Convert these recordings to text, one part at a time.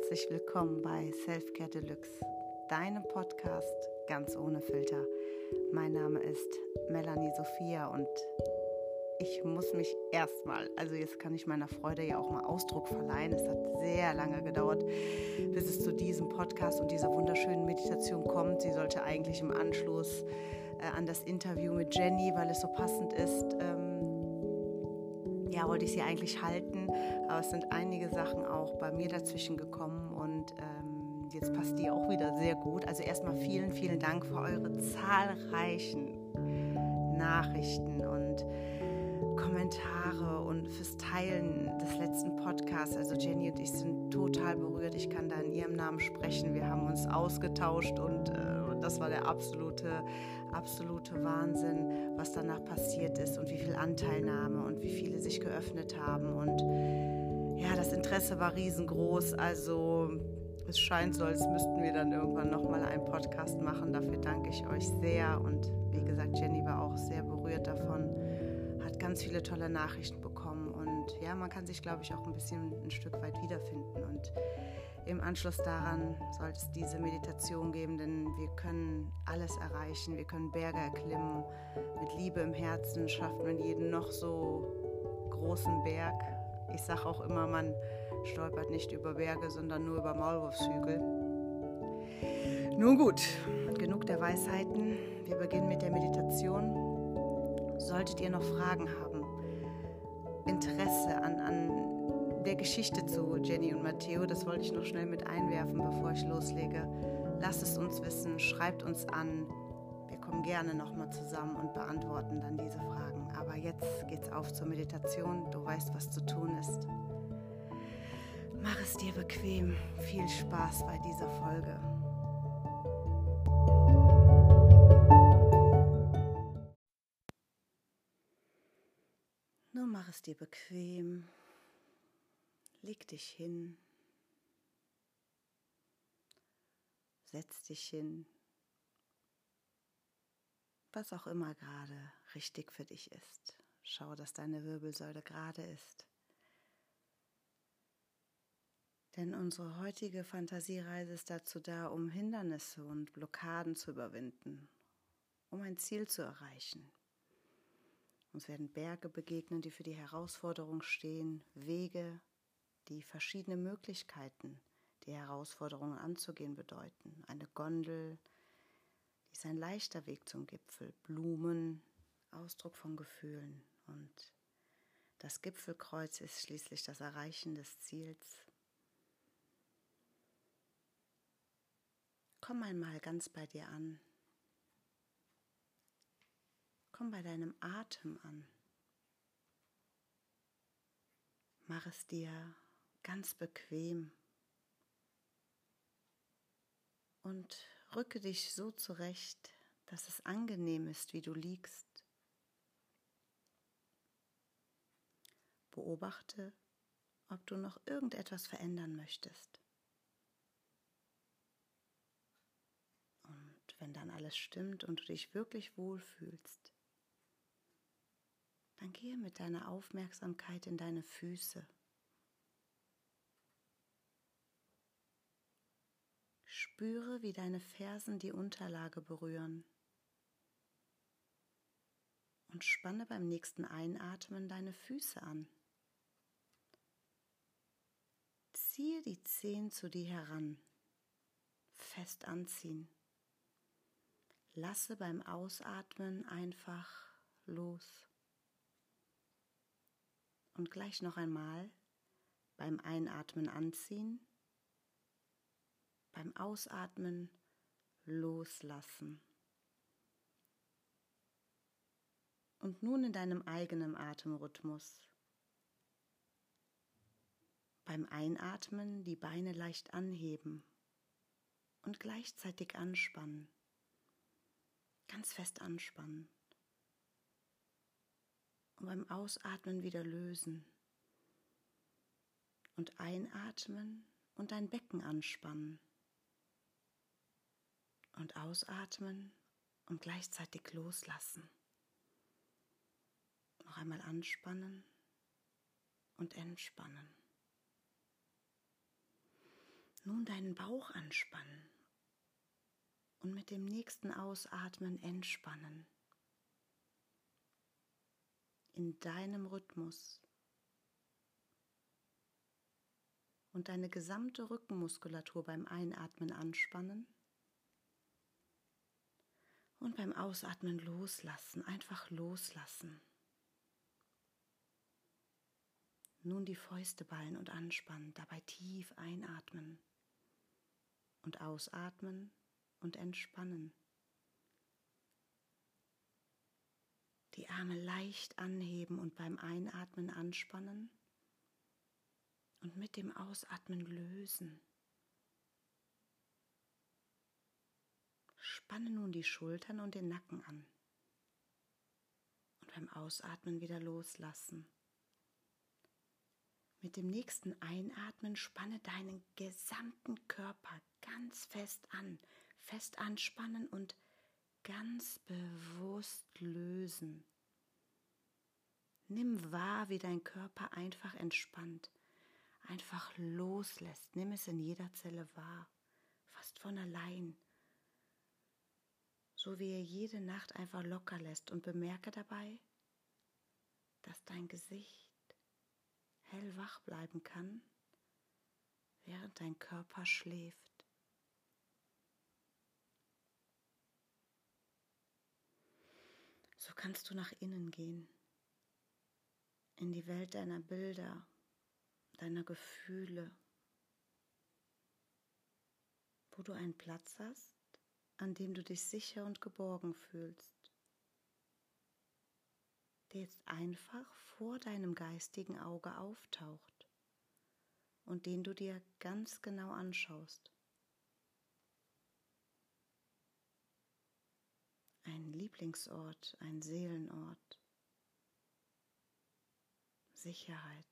herzlich willkommen bei Selfcare Deluxe, deinem Podcast ganz ohne Filter. Mein Name ist Melanie Sophia und ich muss mich erstmal, also jetzt kann ich meiner Freude ja auch mal Ausdruck verleihen. Es hat sehr lange gedauert, bis es zu diesem Podcast und dieser wunderschönen Meditation kommt. Sie sollte eigentlich im Anschluss äh, an das Interview mit Jenny, weil es so passend ist, ähm, ja, wollte ich sie eigentlich halten, aber es sind einige Sachen auch bei mir dazwischen gekommen und ähm, jetzt passt die auch wieder sehr gut. Also erstmal vielen, vielen Dank für eure zahlreichen Nachrichten und Kommentare und fürs Teilen des letzten Podcasts. Also Jenny und ich sind total berührt. Ich kann da in ihrem Namen sprechen. Wir haben uns ausgetauscht und äh, das war der absolute, absolute Wahnsinn, was danach passiert ist und wie viel Anteilnahme und wie viele sich geöffnet haben. Und ja, das Interesse war riesengroß. Also es scheint so, als müssten wir dann irgendwann nochmal einen Podcast machen. Dafür danke ich euch sehr. Und wie gesagt, Jenny war auch sehr berührt davon ganz viele tolle Nachrichten bekommen und ja, man kann sich, glaube ich, auch ein bisschen ein Stück weit wiederfinden. Und im Anschluss daran sollte es diese Meditation geben, denn wir können alles erreichen, wir können Berge erklimmen. Mit Liebe im Herzen schafft man jeden noch so großen Berg. Ich sage auch immer, man stolpert nicht über Berge, sondern nur über Maulwurfshügel. Nun gut, genug der Weisheiten. Wir beginnen mit der Meditation. Solltet ihr noch Fragen haben, Interesse an, an der Geschichte zu Jenny und Matteo, das wollte ich noch schnell mit einwerfen, bevor ich loslege. Lasst es uns wissen, schreibt uns an. Wir kommen gerne nochmal zusammen und beantworten dann diese Fragen. Aber jetzt geht's auf zur Meditation. Du weißt, was zu tun ist. Mach es dir bequem. Viel Spaß bei dieser Folge. mach es dir bequem. Leg dich hin. Setz dich hin. Was auch immer gerade richtig für dich ist. Schau, dass deine Wirbelsäule gerade ist. Denn unsere heutige Fantasiereise ist dazu da, um Hindernisse und Blockaden zu überwinden, um ein Ziel zu erreichen. Uns werden Berge begegnen, die für die Herausforderung stehen, Wege, die verschiedene Möglichkeiten, die Herausforderungen anzugehen bedeuten. Eine Gondel, ist ein leichter Weg zum Gipfel, Blumen, Ausdruck von Gefühlen und das Gipfelkreuz ist schließlich das Erreichen des Ziels. Komm einmal ganz bei dir an. Komm bei deinem Atem an. Mach es dir ganz bequem und rücke dich so zurecht, dass es angenehm ist, wie du liegst. Beobachte, ob du noch irgendetwas verändern möchtest. Und wenn dann alles stimmt und du dich wirklich wohlfühlst, dann gehe mit deiner Aufmerksamkeit in deine Füße. Spüre, wie deine Fersen die Unterlage berühren. Und spanne beim nächsten Einatmen deine Füße an. Ziehe die Zehen zu dir heran. Fest anziehen. Lasse beim Ausatmen einfach los. Und gleich noch einmal beim Einatmen anziehen, beim Ausatmen loslassen. Und nun in deinem eigenen Atemrhythmus. Beim Einatmen die Beine leicht anheben und gleichzeitig anspannen. Ganz fest anspannen und beim Ausatmen wieder lösen. Und einatmen und dein Becken anspannen. Und ausatmen und gleichzeitig loslassen. Noch einmal anspannen und entspannen. Nun deinen Bauch anspannen und mit dem nächsten Ausatmen entspannen. In deinem Rhythmus. Und deine gesamte Rückenmuskulatur beim Einatmen anspannen und beim Ausatmen loslassen, einfach loslassen. Nun die Fäuste ballen und anspannen, dabei tief einatmen und ausatmen und entspannen. Die Arme leicht anheben und beim Einatmen anspannen und mit dem Ausatmen lösen. Spanne nun die Schultern und den Nacken an und beim Ausatmen wieder loslassen. Mit dem nächsten Einatmen spanne deinen gesamten Körper ganz fest an, fest anspannen und ganz bewusst lösen. Nimm wahr, wie dein Körper einfach entspannt, einfach loslässt. Nimm es in jeder Zelle wahr, fast von allein. So wie er jede Nacht einfach locker lässt und bemerke dabei, dass dein Gesicht hellwach bleiben kann, während dein Körper schläft. So kannst du nach innen gehen, in die Welt deiner Bilder, deiner Gefühle, wo du einen Platz hast, an dem du dich sicher und geborgen fühlst der jetzt einfach vor deinem geistigen Auge auftaucht und den du dir ganz genau anschaust. Ein Lieblingsort, ein Seelenort, Sicherheit.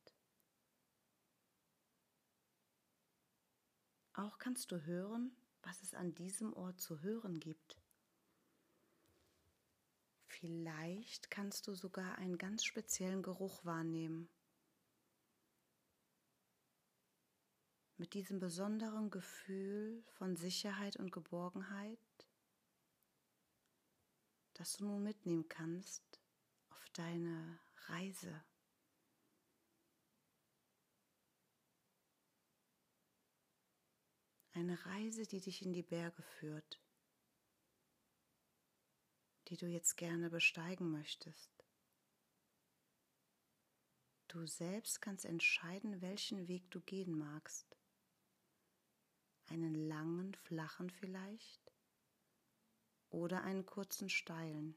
Auch kannst du hören, was es an diesem Ort zu hören gibt. Vielleicht kannst du sogar einen ganz speziellen Geruch wahrnehmen. Mit diesem besonderen Gefühl von Sicherheit und Geborgenheit, das du nun mitnehmen kannst auf deine Reise. Eine Reise, die dich in die Berge führt die du jetzt gerne besteigen möchtest. Du selbst kannst entscheiden, welchen Weg du gehen magst. Einen langen, flachen vielleicht oder einen kurzen, steilen.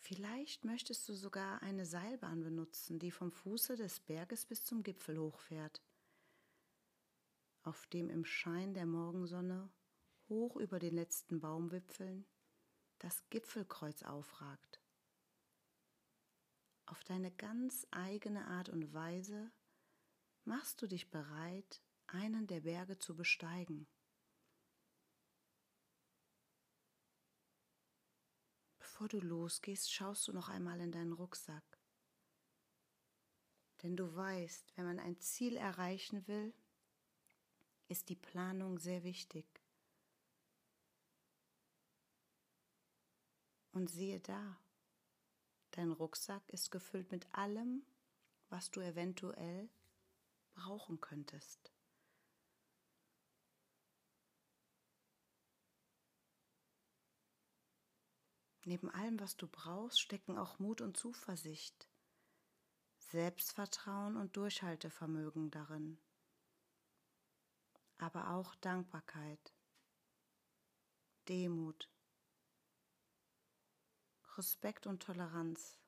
Vielleicht möchtest du sogar eine Seilbahn benutzen, die vom Fuße des Berges bis zum Gipfel hochfährt, auf dem im Schein der Morgensonne hoch über den letzten Baumwipfeln das Gipfelkreuz aufragt. Auf deine ganz eigene Art und Weise machst du dich bereit, einen der Berge zu besteigen. Bevor du losgehst, schaust du noch einmal in deinen Rucksack. Denn du weißt, wenn man ein Ziel erreichen will, ist die Planung sehr wichtig. Und siehe da, dein Rucksack ist gefüllt mit allem, was du eventuell brauchen könntest. Neben allem, was du brauchst, stecken auch Mut und Zuversicht, Selbstvertrauen und Durchhaltevermögen darin, aber auch Dankbarkeit, Demut, Respekt und Toleranz.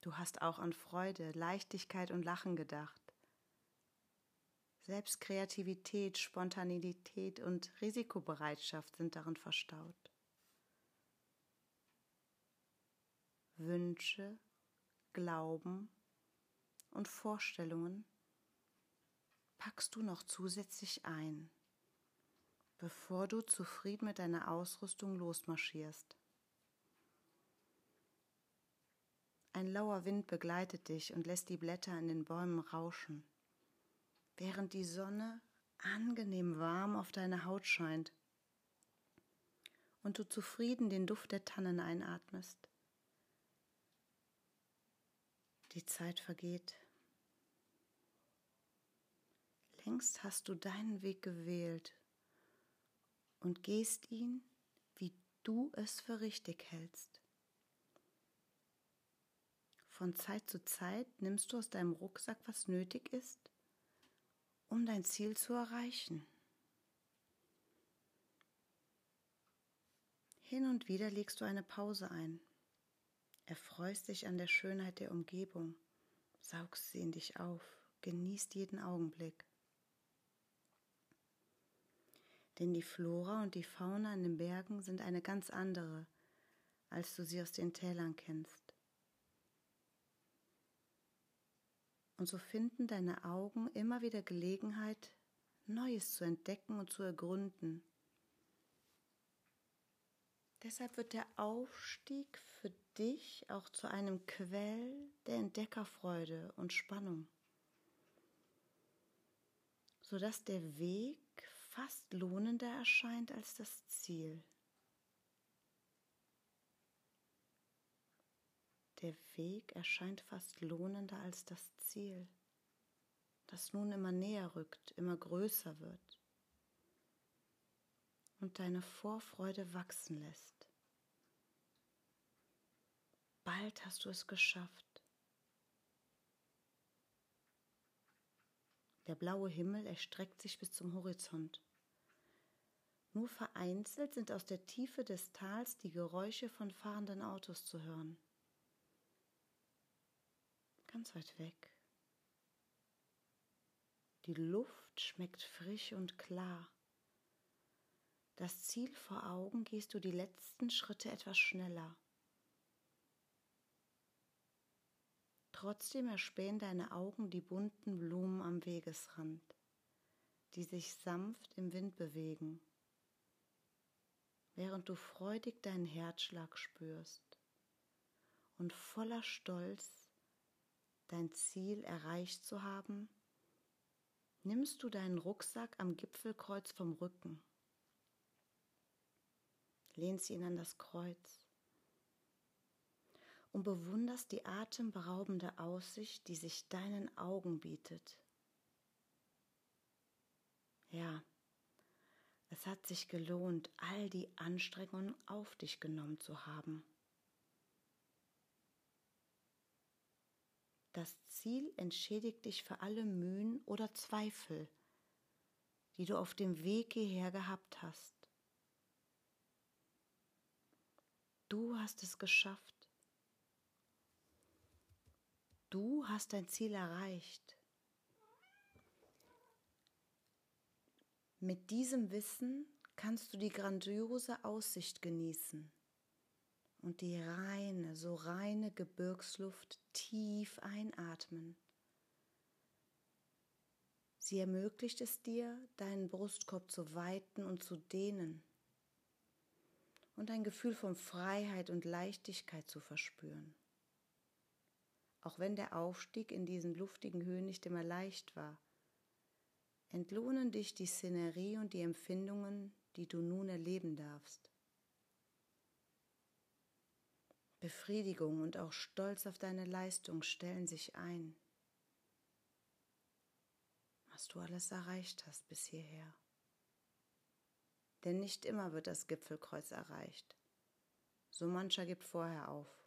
Du hast auch an Freude, Leichtigkeit und Lachen gedacht. Selbst Kreativität, Spontanität und Risikobereitschaft sind darin verstaut. Wünsche, Glauben und Vorstellungen packst du noch zusätzlich ein bevor du zufrieden mit deiner Ausrüstung losmarschierst. Ein lauer Wind begleitet dich und lässt die Blätter in den Bäumen rauschen, während die Sonne angenehm warm auf deine Haut scheint und du zufrieden den Duft der Tannen einatmest. Die Zeit vergeht. Längst hast du deinen Weg gewählt und gehst ihn, wie du es für richtig hältst. Von Zeit zu Zeit nimmst du aus deinem Rucksack, was nötig ist, um dein Ziel zu erreichen. Hin und wieder legst du eine Pause ein, erfreust dich an der Schönheit der Umgebung, saugst sie in dich auf, genießt jeden Augenblick. Denn die Flora und die Fauna in den Bergen sind eine ganz andere, als du sie aus den Tälern kennst. Und so finden deine Augen immer wieder Gelegenheit, Neues zu entdecken und zu ergründen. Deshalb wird der Aufstieg für dich auch zu einem Quell der Entdeckerfreude und Spannung, sodass der Weg fast lohnender erscheint als das Ziel. Der Weg erscheint fast lohnender als das Ziel, das nun immer näher rückt, immer größer wird und deine Vorfreude wachsen lässt. Bald hast du es geschafft. Der blaue Himmel erstreckt sich bis zum Horizont. Nur vereinzelt sind aus der Tiefe des Tals die Geräusche von fahrenden Autos zu hören. Ganz weit weg. Die Luft schmeckt frisch und klar. Das Ziel vor Augen gehst du die letzten Schritte etwas schneller. Trotzdem erspähen deine Augen die bunten Blumen am Wegesrand, die sich sanft im Wind bewegen, während du freudig deinen Herzschlag spürst und voller Stolz dein Ziel erreicht zu haben, nimmst du deinen Rucksack am Gipfelkreuz vom Rücken, lehnst ihn an das Kreuz und bewunderst die atemberaubende Aussicht, die sich deinen Augen bietet. Ja, es hat sich gelohnt, all die Anstrengungen auf dich genommen zu haben. Das Ziel entschädigt dich für alle Mühen oder Zweifel, die du auf dem Weg hierher gehabt hast. Du hast es geschafft. Du hast dein Ziel erreicht. Mit diesem Wissen kannst du die grandiose Aussicht genießen und die reine, so reine Gebirgsluft tief einatmen. Sie ermöglicht es dir, deinen Brustkorb zu weiten und zu dehnen und ein Gefühl von Freiheit und Leichtigkeit zu verspüren auch wenn der Aufstieg in diesen luftigen Höhen nicht immer leicht war. Entlohnen dich die Szenerie und die Empfindungen, die du nun erleben darfst. Befriedigung und auch Stolz auf deine Leistung stellen sich ein. Was du alles erreicht hast bis hierher. Denn nicht immer wird das Gipfelkreuz erreicht. So mancher gibt vorher auf.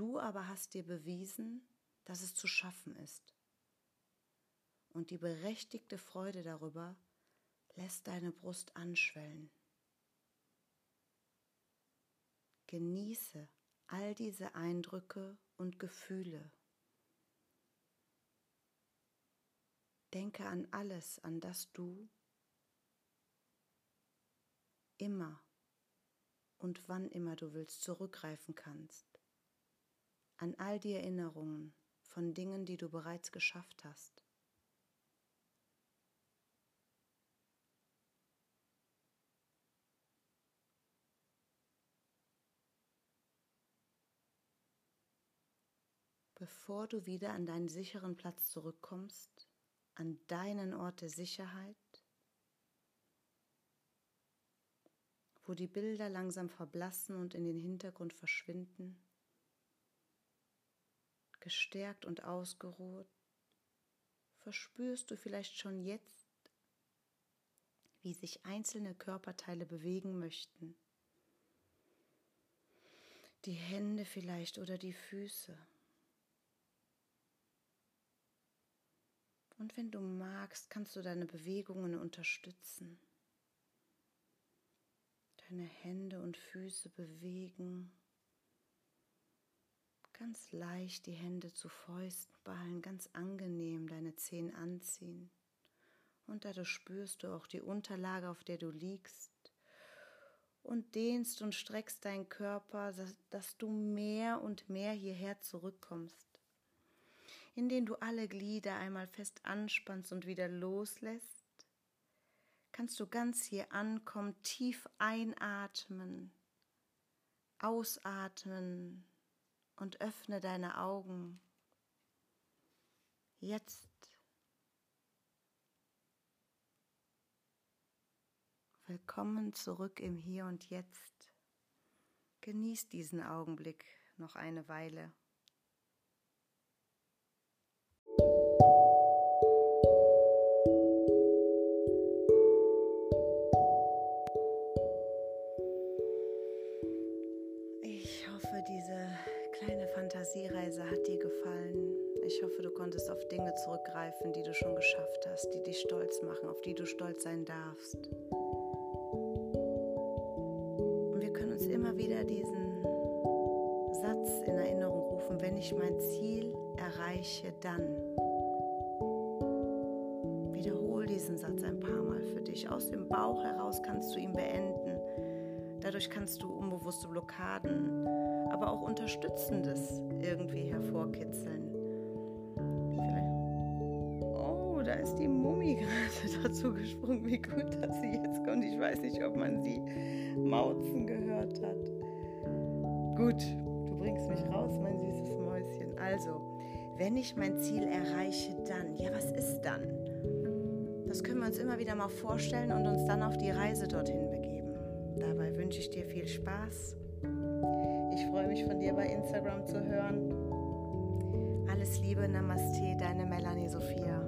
Du aber hast dir bewiesen, dass es zu schaffen ist. Und die berechtigte Freude darüber lässt deine Brust anschwellen. Genieße all diese Eindrücke und Gefühle. Denke an alles, an das du immer und wann immer du willst zurückgreifen kannst an all die Erinnerungen von Dingen, die du bereits geschafft hast. bevor du wieder an deinen sicheren Platz zurückkommst, an deinen Ort der Sicherheit, wo die Bilder langsam verblassen und in den Hintergrund verschwinden, gestärkt und ausgeruht, verspürst du vielleicht schon jetzt, wie sich einzelne Körperteile bewegen möchten. Die Hände vielleicht oder die Füße. Und wenn du magst, kannst du deine Bewegungen unterstützen. Deine Hände und Füße bewegen. Ganz leicht die Hände zu Fäusten ballen, ganz angenehm deine Zehen anziehen. Und dadurch spürst du auch die Unterlage, auf der du liegst. Und dehnst und streckst deinen Körper, dass du mehr und mehr hierher zurückkommst in denen du alle Glieder einmal fest anspannst und wieder loslässt, kannst du ganz hier ankommen, tief einatmen, ausatmen und öffne deine Augen. Jetzt. Willkommen zurück im Hier und Jetzt. Genieß diesen Augenblick noch eine Weile. Hat dir gefallen. Ich hoffe, du konntest auf Dinge zurückgreifen, die du schon geschafft hast, die dich stolz machen, auf die du stolz sein darfst. Und wir können uns immer wieder diesen Satz in Erinnerung rufen, wenn ich mein Ziel erreiche, dann. Wiederhol diesen Satz ein paar Mal für dich. Aus dem Bauch heraus kannst du ihn beenden. Dadurch kannst du unbewusste Blockaden aber auch Unterstützendes irgendwie hervorkitzeln. Oh, da ist die Mumie gerade dazu gesprungen. Wie gut, dass sie jetzt kommt. Ich weiß nicht, ob man sie mauzen gehört hat. Gut, du bringst mich raus, mein süßes Mäuschen. Also, wenn ich mein Ziel erreiche, dann. Ja, was ist dann? Das können wir uns immer wieder mal vorstellen und uns dann auf die Reise dorthin begeben. Dabei wünsche ich dir viel Spaß ich freue mich von dir bei Instagram zu hören. Alles Liebe, Namaste, deine Melanie Sophia.